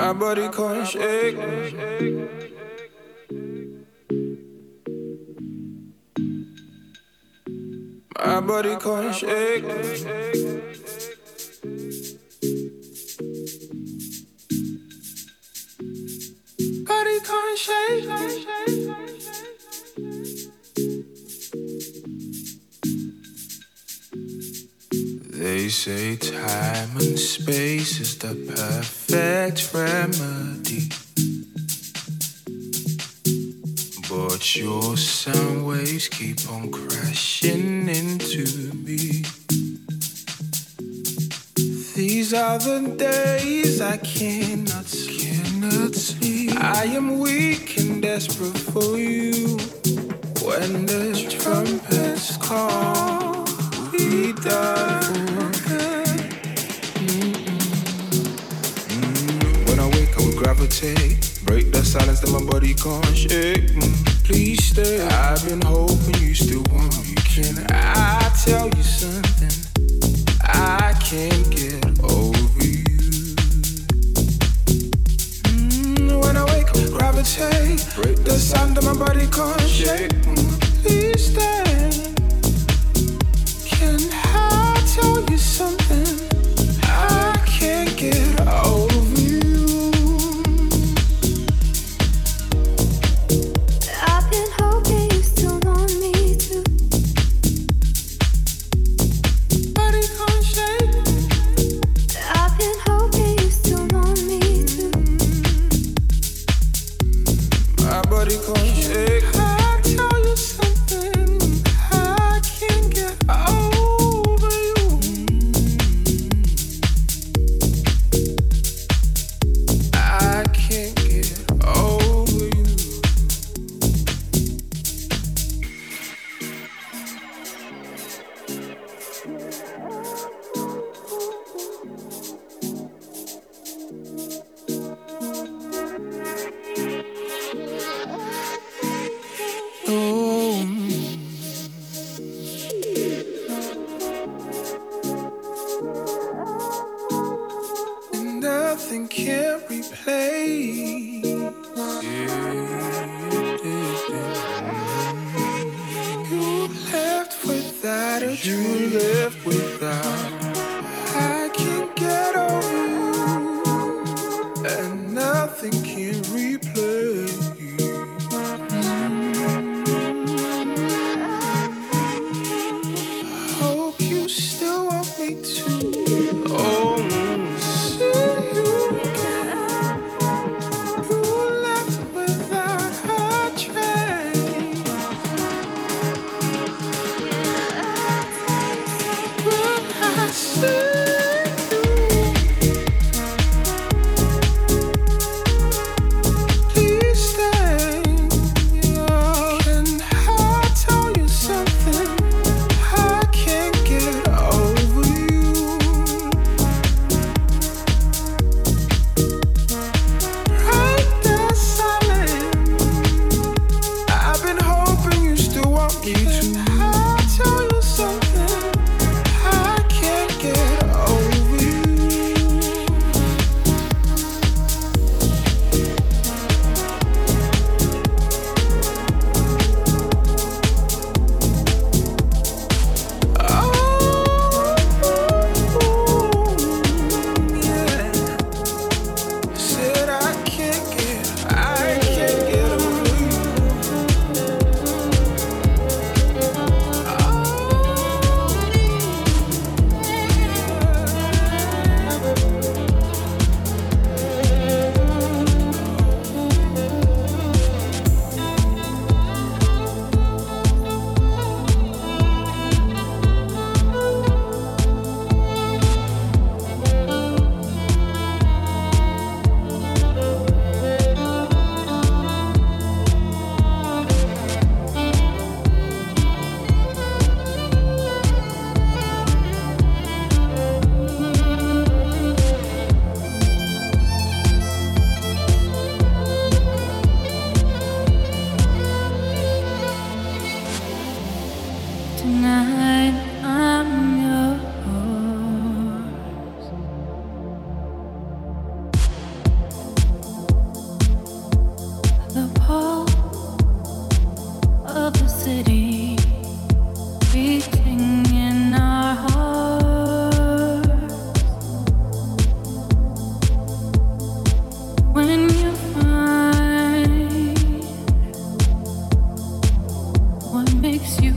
Eh? My body can't shake. Eh? My body can't shake. Say time and space is the perfect remedy. But your sound waves keep on crashing into me. These are the days I cannot. Cannot sleep. I am weak and desperate for you. When the trumpets call, we die Break the silence that my body can't shake. Mm, Please stay. I've been hoping you still want me. Can I tell you something? I can't get over you. Mm, When I wake, gravitate. Break the sound that my body can't shake. Mm, Please stay.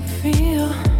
feel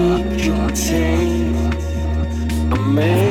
Your can take a.